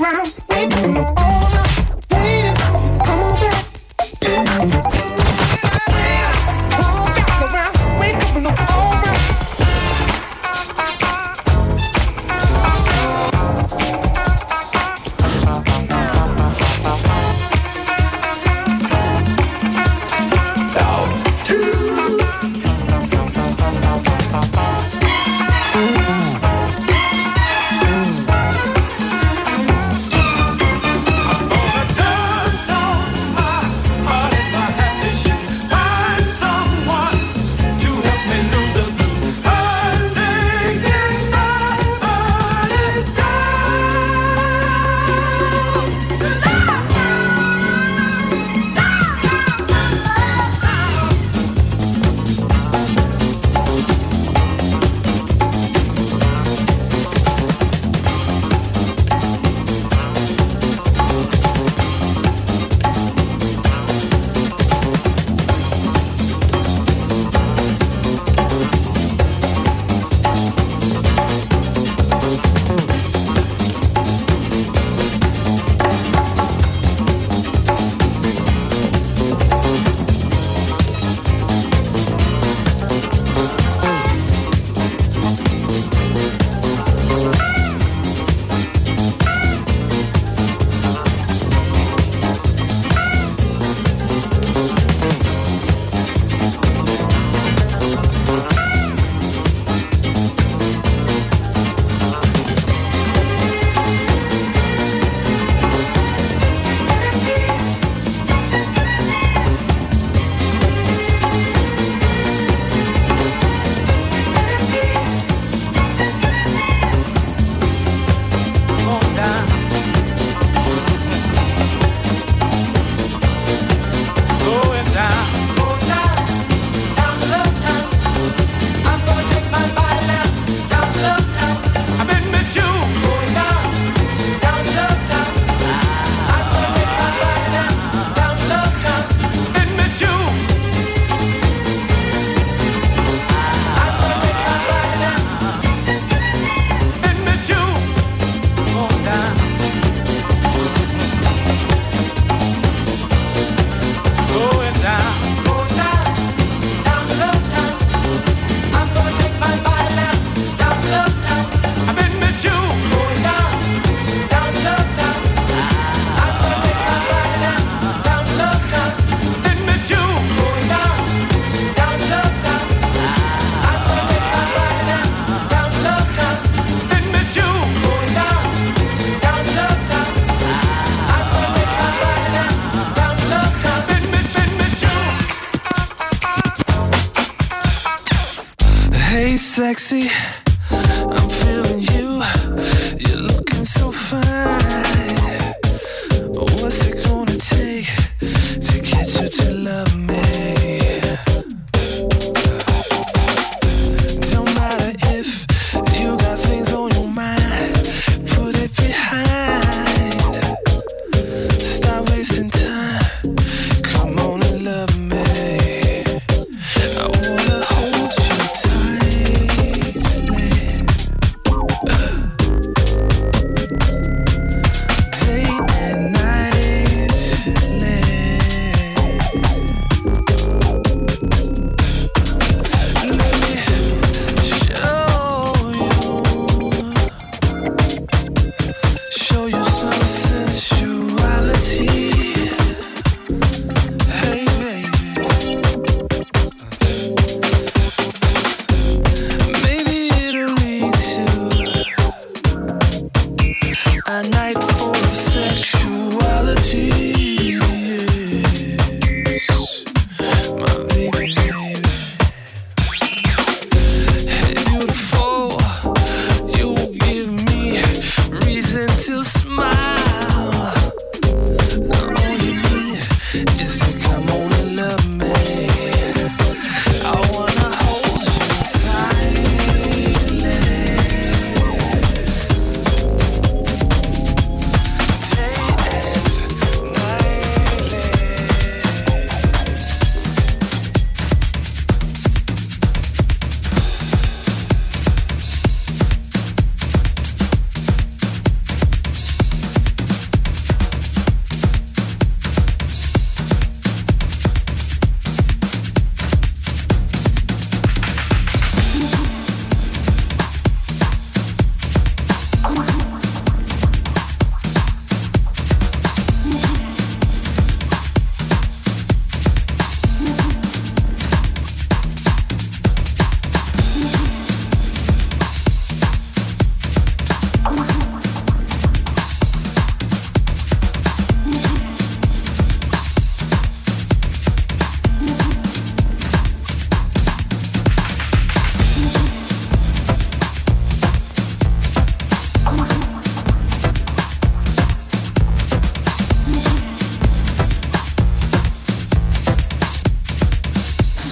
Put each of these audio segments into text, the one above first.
around, look up.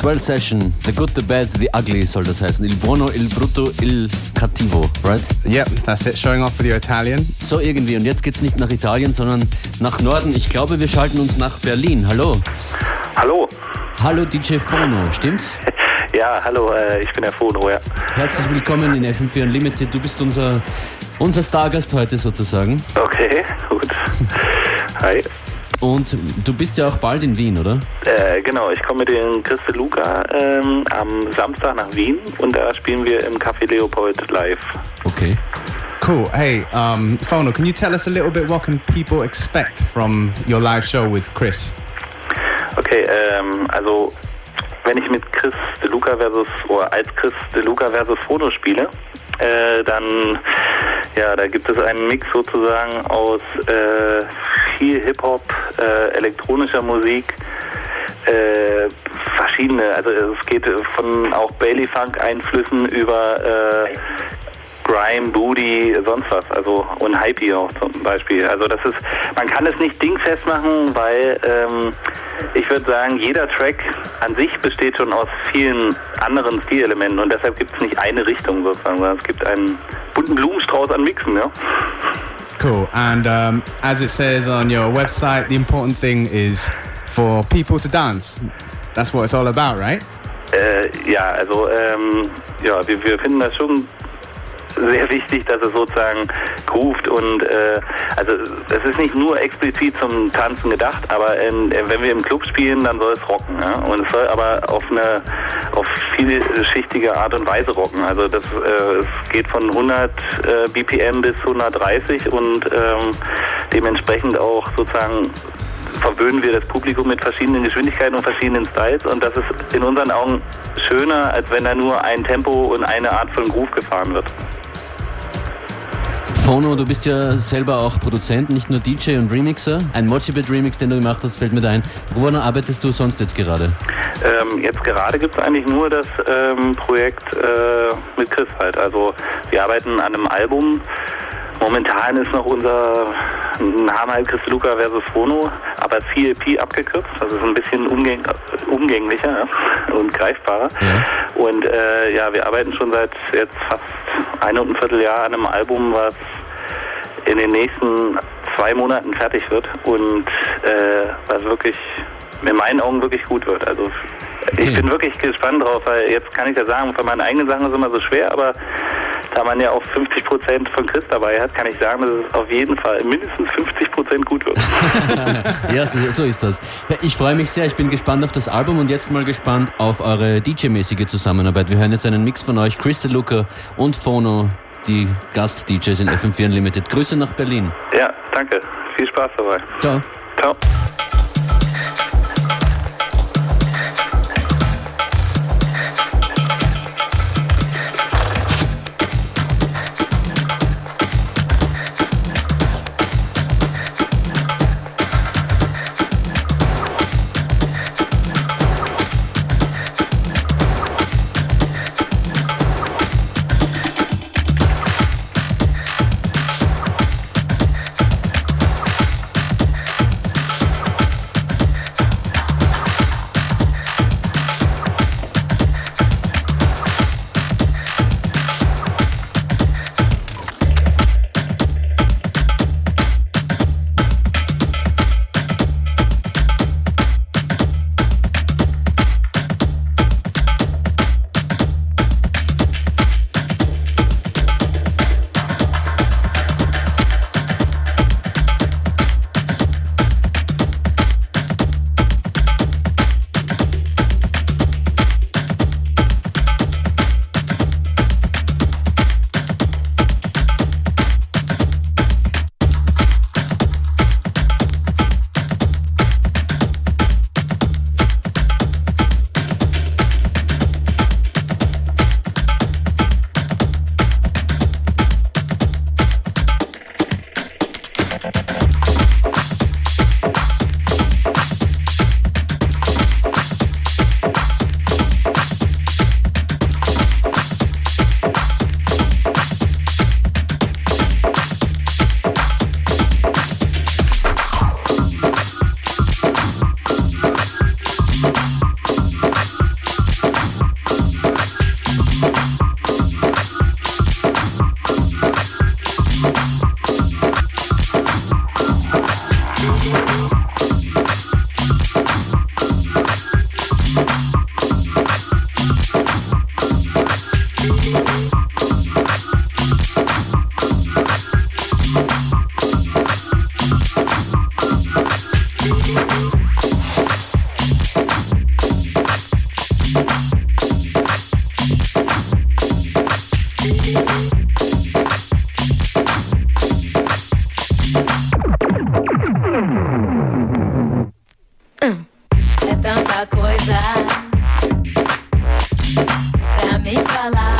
12 Session, The Good, The Bad, The Ugly soll das heißen. Il buono, il brutto, il cattivo, right? Yep, that's it, showing off for your Italian. So irgendwie, und jetzt geht's nicht nach Italien, sondern nach Norden. Ich glaube, wir schalten uns nach Berlin. Hallo. Hallo. Hallo DJ Fono, stimmt's? Ja, hallo, äh, ich bin der Fono, ja. Herzlich willkommen in FM4 Unlimited. Du bist unser, unser Stargast heute sozusagen. Okay, gut. Hi. Und du bist ja auch bald in Wien, oder? Äh, genau, ich komme mit dem Christe Luca ähm, am Samstag nach Wien und da spielen wir im Café Leopold live. Okay. Cool. Hey, um, Fono, can you tell us a little bit what can people expect from your live show with Chris? Okay, ähm, also wenn ich mit Chris De Luca versus oder als Chris De Luca versus Fono spiele, äh, dann ja, da gibt es einen Mix sozusagen aus äh, viel Hip-Hop, äh, elektronischer Musik, äh, verschiedene, also es geht von auch Bailey Funk Einflüssen über äh, Grime, Booty, sonst was, also und Hypey auch zum Beispiel. Also das ist, man kann es nicht dingfest machen, weil ähm, ich würde sagen, jeder Track an sich besteht schon aus vielen anderen Stilelementen und deshalb gibt es nicht eine Richtung sozusagen, sondern es gibt einen bunten Blumenstrauß an Mixen, ja. Cool. And um, as it says on your website, the important thing is for people to dance. That's what it's all about, right? Äh, ja, also ähm, ja, wir, wir finden das schon sehr wichtig, dass es sozusagen groovt und äh, also es ist nicht nur explizit zum Tanzen gedacht, aber in, wenn wir im Club spielen, dann soll es rocken. Ja? Und es soll aber auf eine auf vielschichtige Art und Weise rocken. Also das äh, es geht von 100 äh, BPM bis 130 und ähm, dementsprechend auch sozusagen verwöhnen wir das Publikum mit verschiedenen Geschwindigkeiten und verschiedenen Styles und das ist in unseren Augen schöner, als wenn da nur ein Tempo und eine Art von Groove gefahren wird. Fono, du bist ja selber auch Produzent, nicht nur DJ und Remixer. Ein Mochibit Remix, den du gemacht hast, fällt mir da ein. Woran arbeitest du sonst jetzt gerade? Ähm, jetzt gerade gibt es eigentlich nur das ähm, Projekt äh, mit Chris halt. Also wir arbeiten an einem Album. Momentan ist noch unser Name halt Chris Luca versus Phono, aber CLP abgekürzt. Also ist ein bisschen umgäng umgänglicher ja, und greifbarer. Ja. Und äh, ja, wir arbeiten schon seit jetzt fast einem und ein Vierteljahr an einem Album, was in den nächsten zwei Monaten fertig wird und äh, was wirklich in meinen Augen wirklich gut wird. Also ich Okay. bin wirklich gespannt drauf, weil jetzt kann ich ja sagen, von meinen eigenen Sachen ist es immer so schwer, aber da man ja auch 50 Prozent von Chris dabei hat, kann ich sagen, dass es auf jeden Fall mindestens 50 Prozent gut wird. Ja, so, so ist das. Ich freue mich sehr, ich bin gespannt auf das Album und jetzt mal gespannt auf eure DJ-mäßige Zusammenarbeit. Wir hören jetzt einen Mix von euch, Crystal Luca und Phono, die Gast-DJs in FM4 Unlimited. Grüße nach Berlin. ja, danke. Viel Spaß dabei. Ciao. Ciao. Tanta coisa pra mim falar.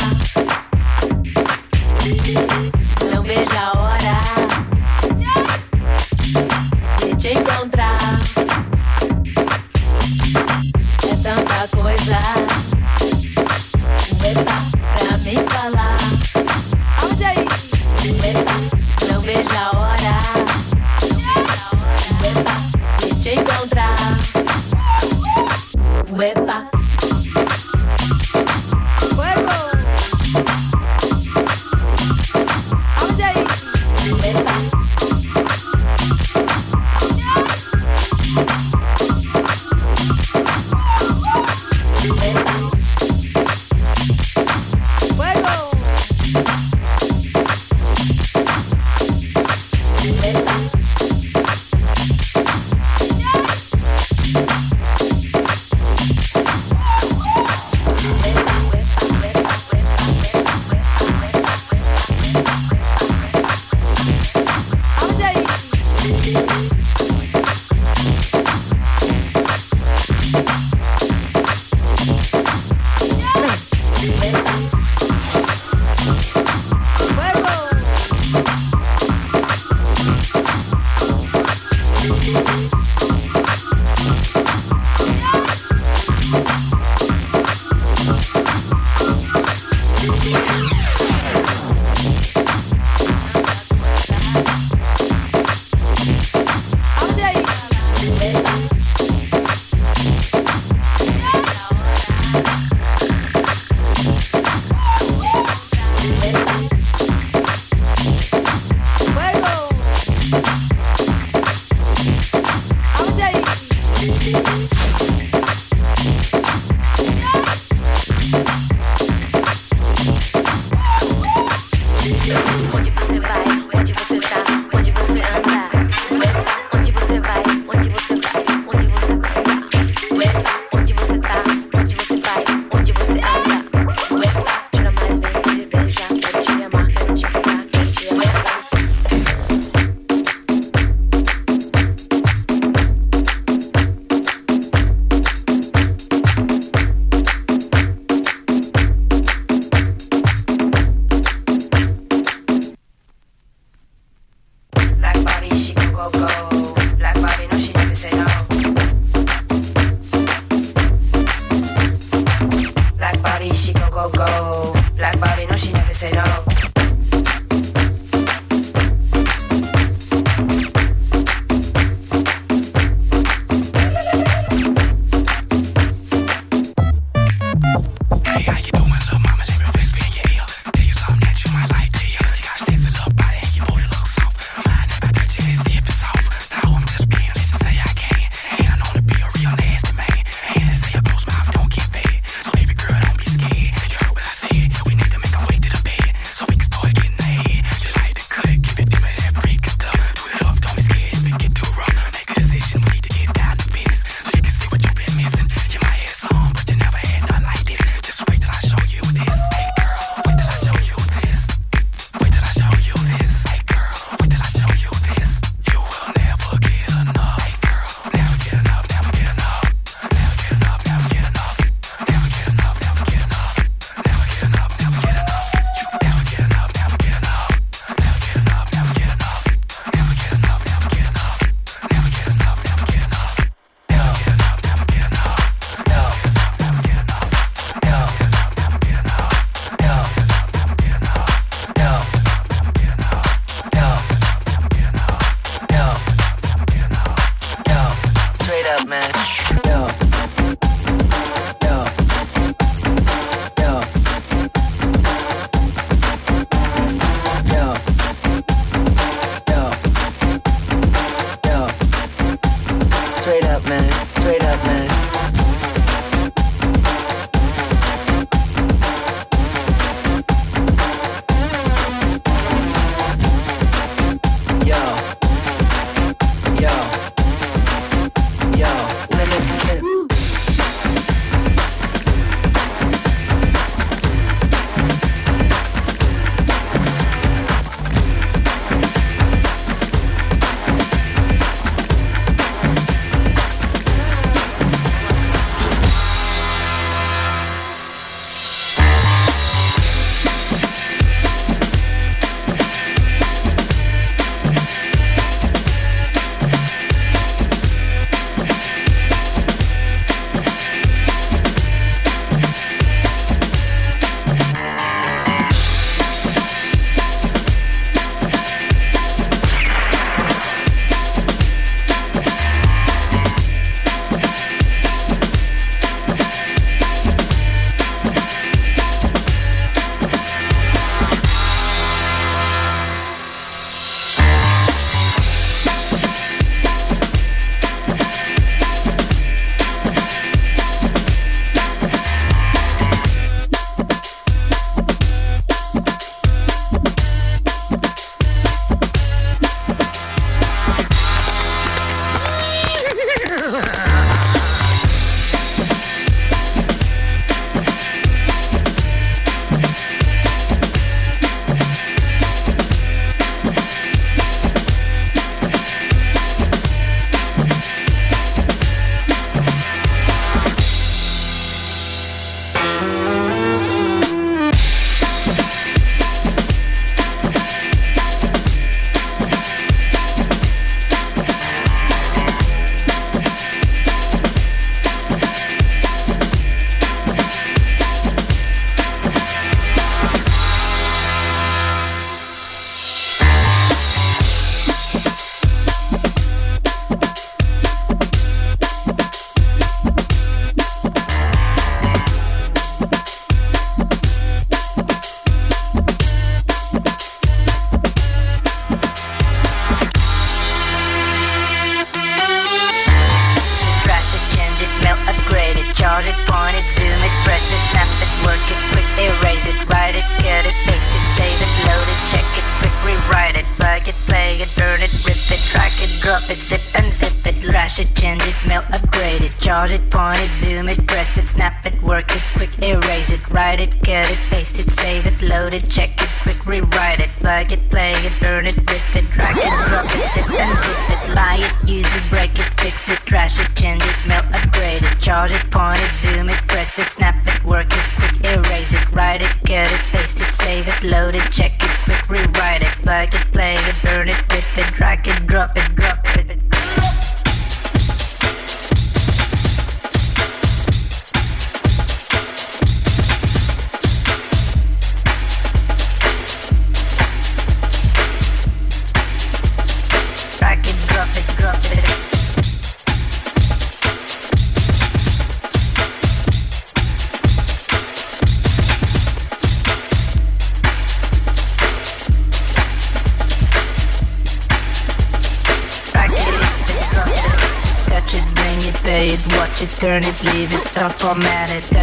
Save it,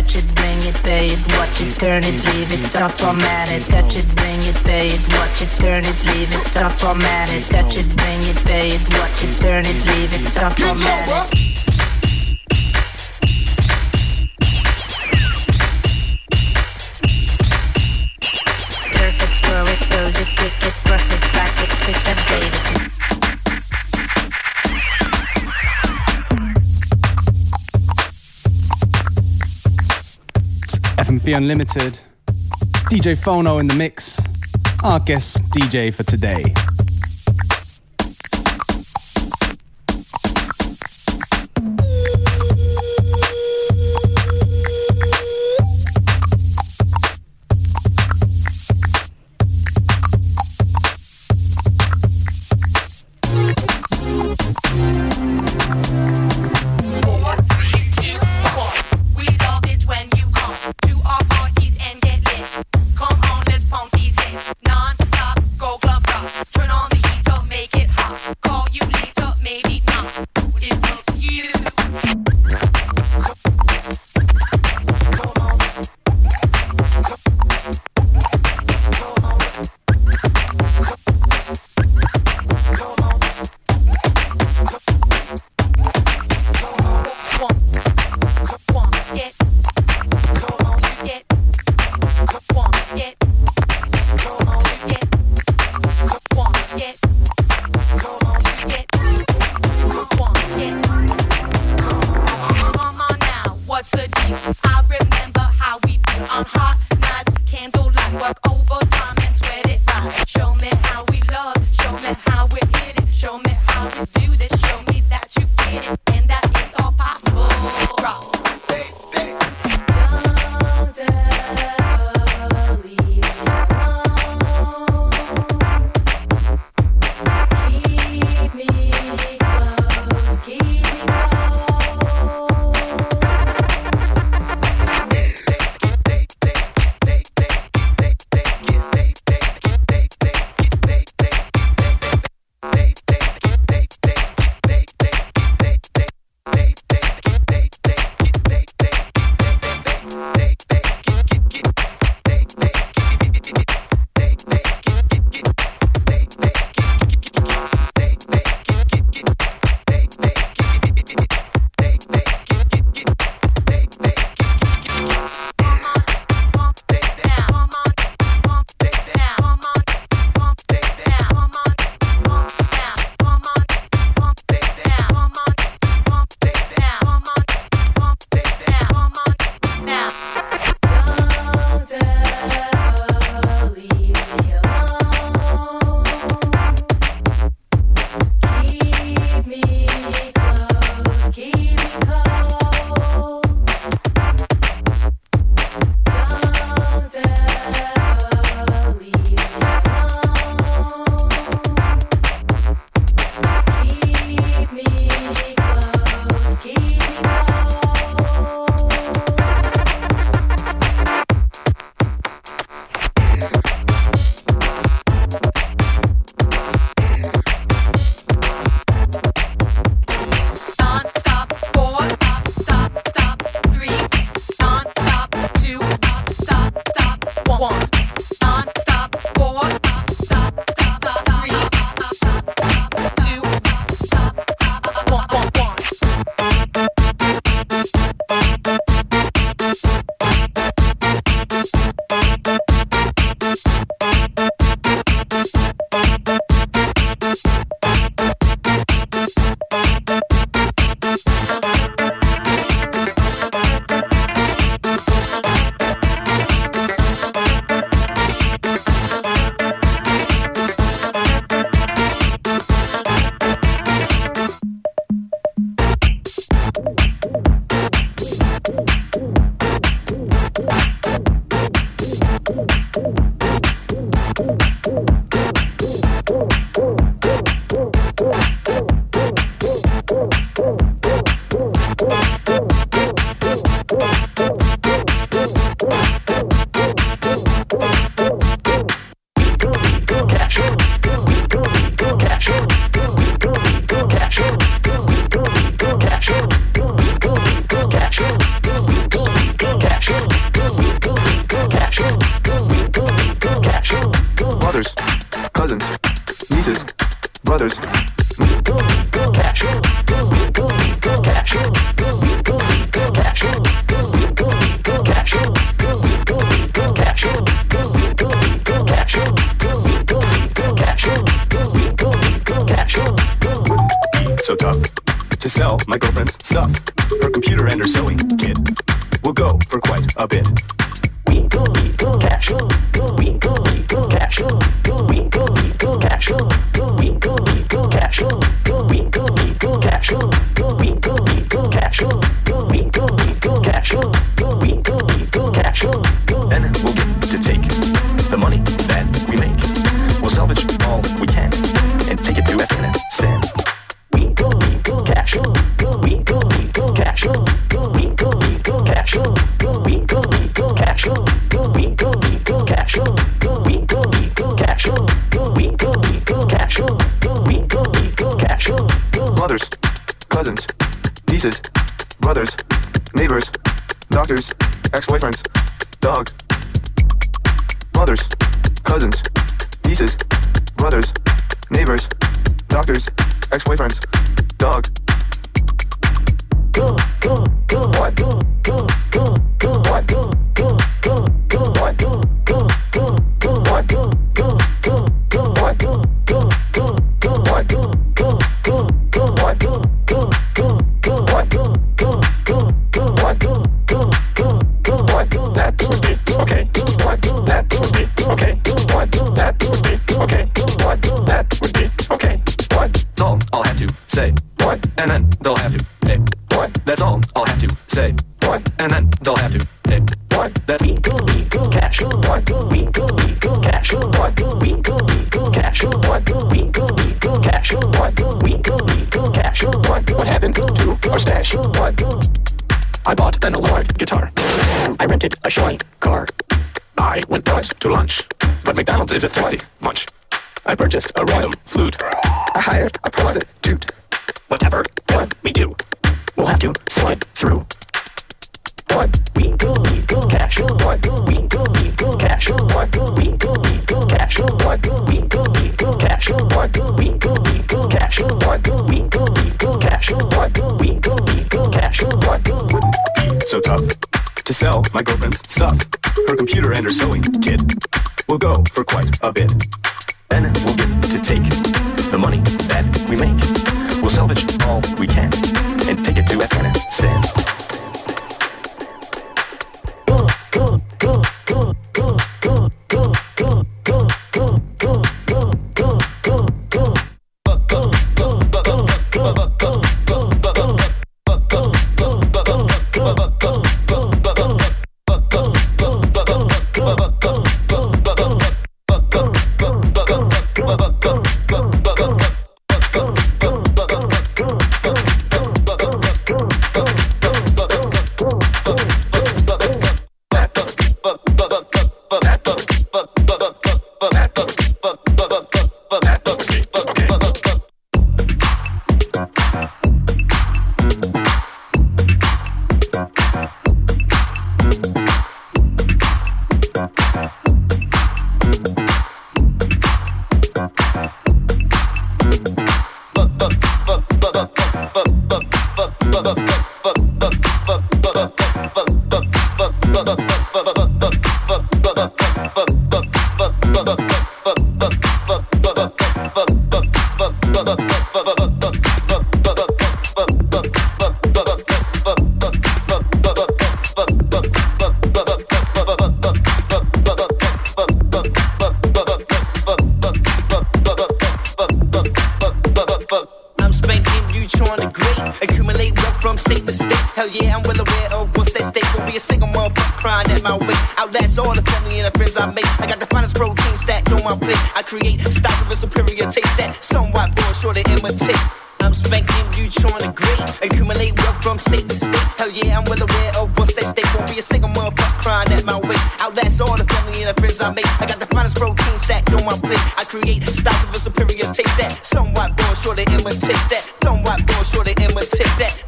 touch it, bring it, pay it, watch it, turn it, leave it, stop format it, touch it, bring it, pay it, watch it, turn it, leave it, stop format it, touch it, bring it, pay it, watch it, turn it, leave it, stop format it. Perfect, scroll it, pose it, click it, cross it, back it, quick update it. The Unlimited. DJ Fono in the mix, our guest DJ for today.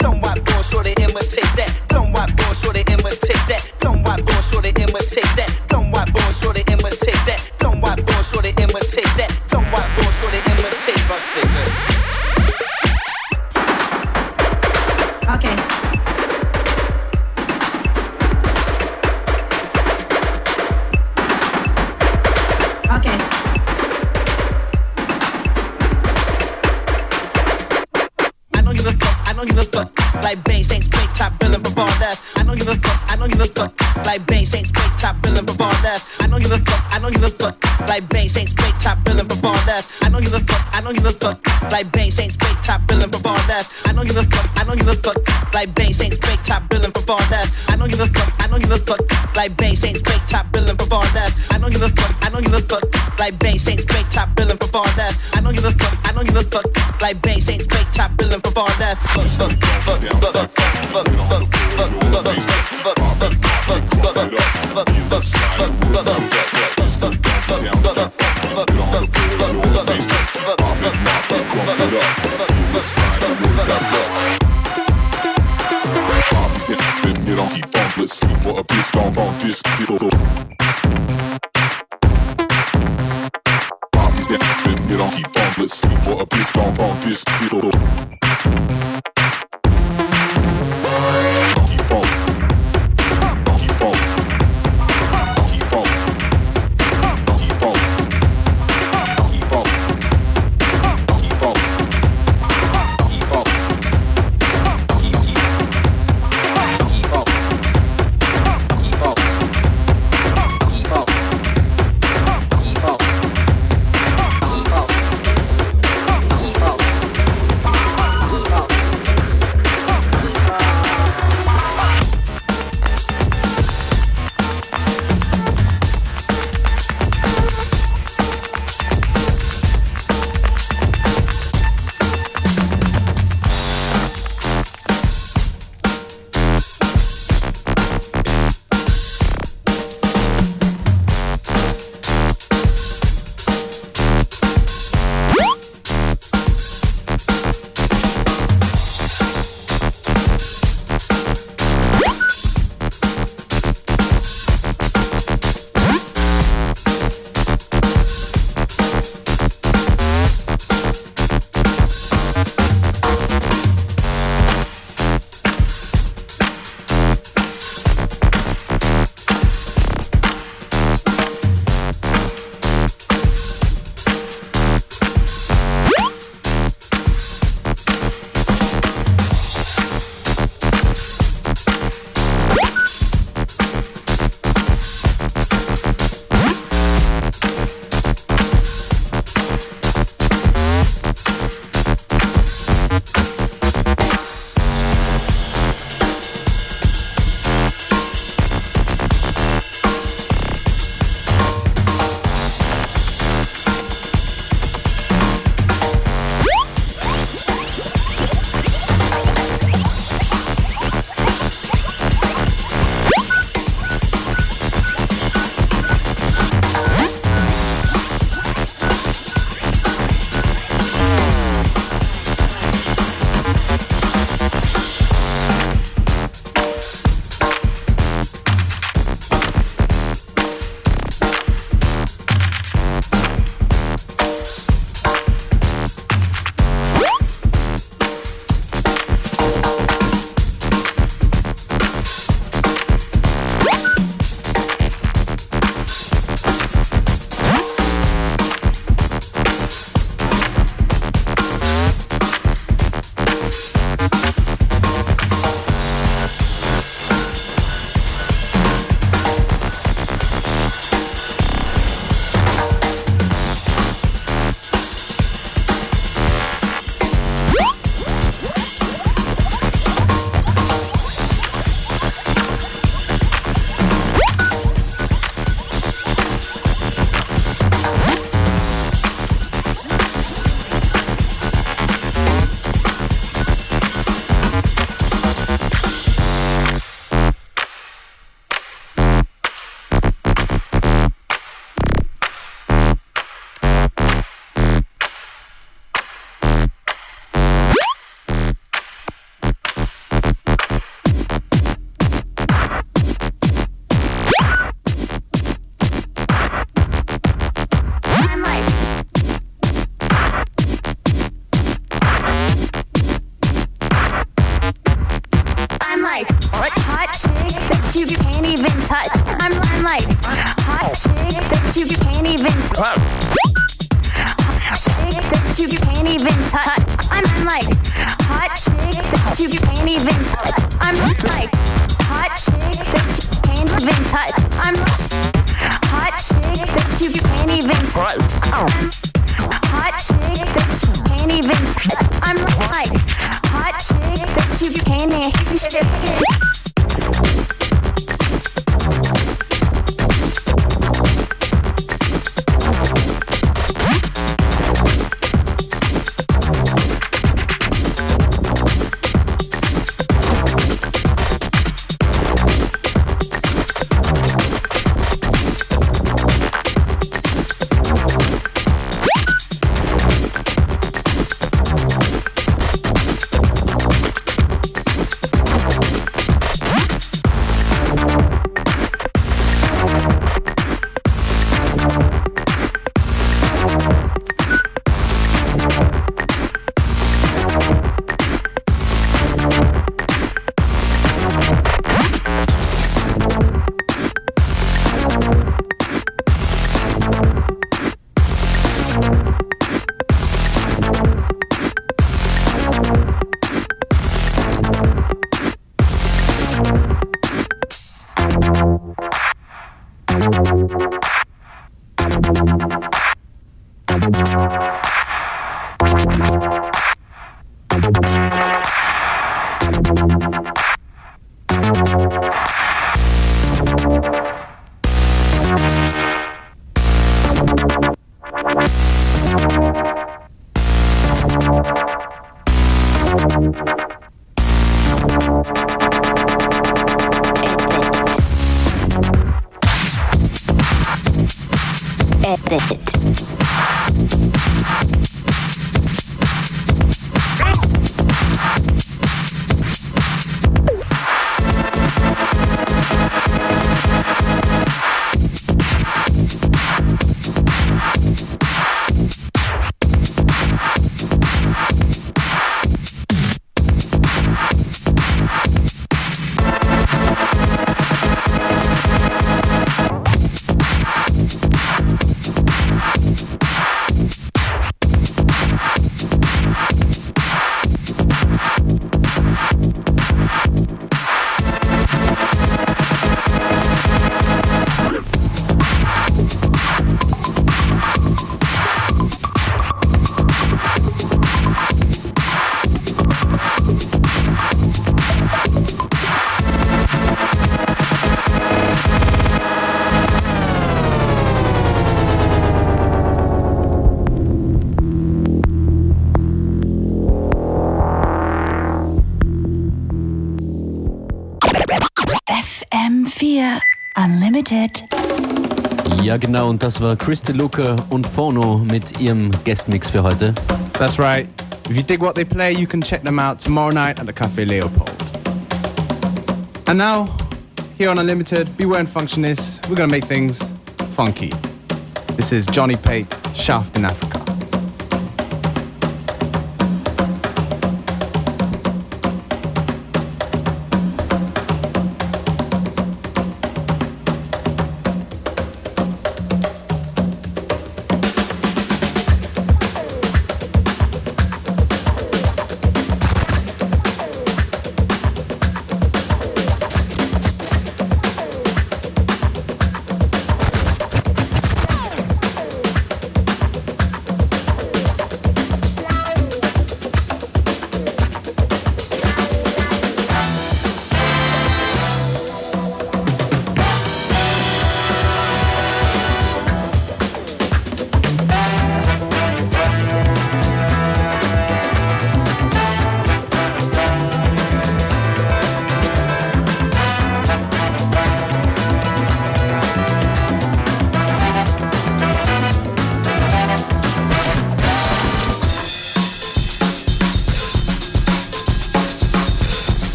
don't wipe Unlimited. Ja, genau, und das war Chris DeLuca und Phono mit ihrem Guestmix für heute. That's right. If you dig what they play, you can check them out tomorrow night at the Cafe Leopold. And now, here on Unlimited, Beware and Functionists, we're gonna make things funky. This is Johnny Pate, Shaft in Africa.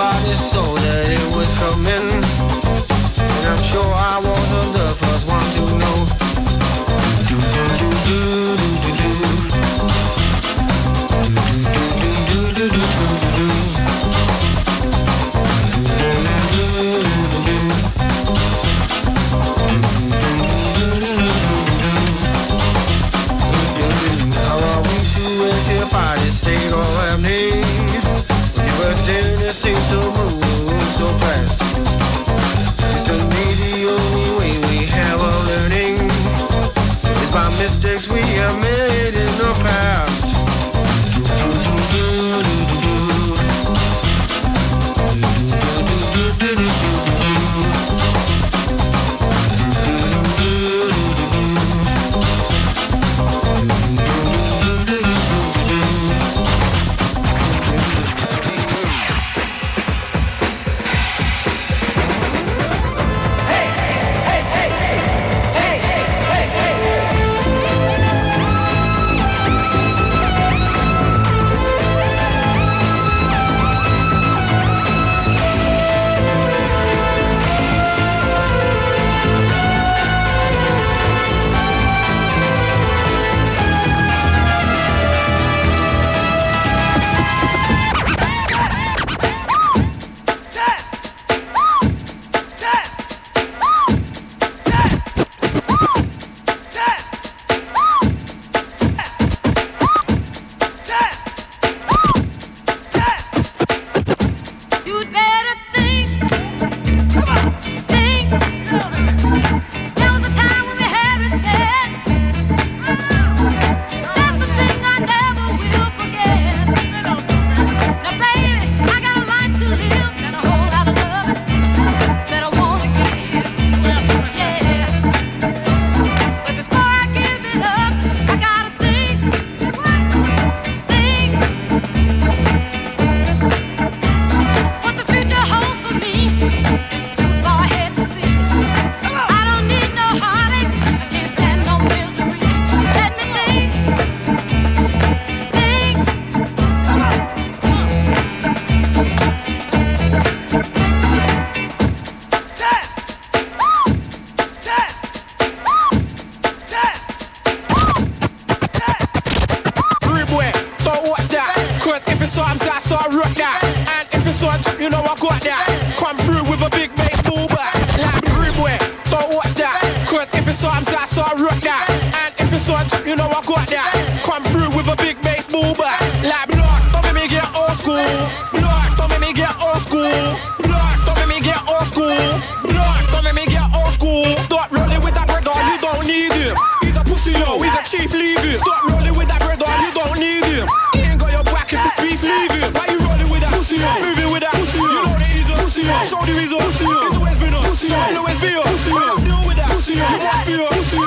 body so know the reason. Pussy, it's always been a pussy. Style always be a pussy. Let's deal with that. Pussy, you must be a pussy.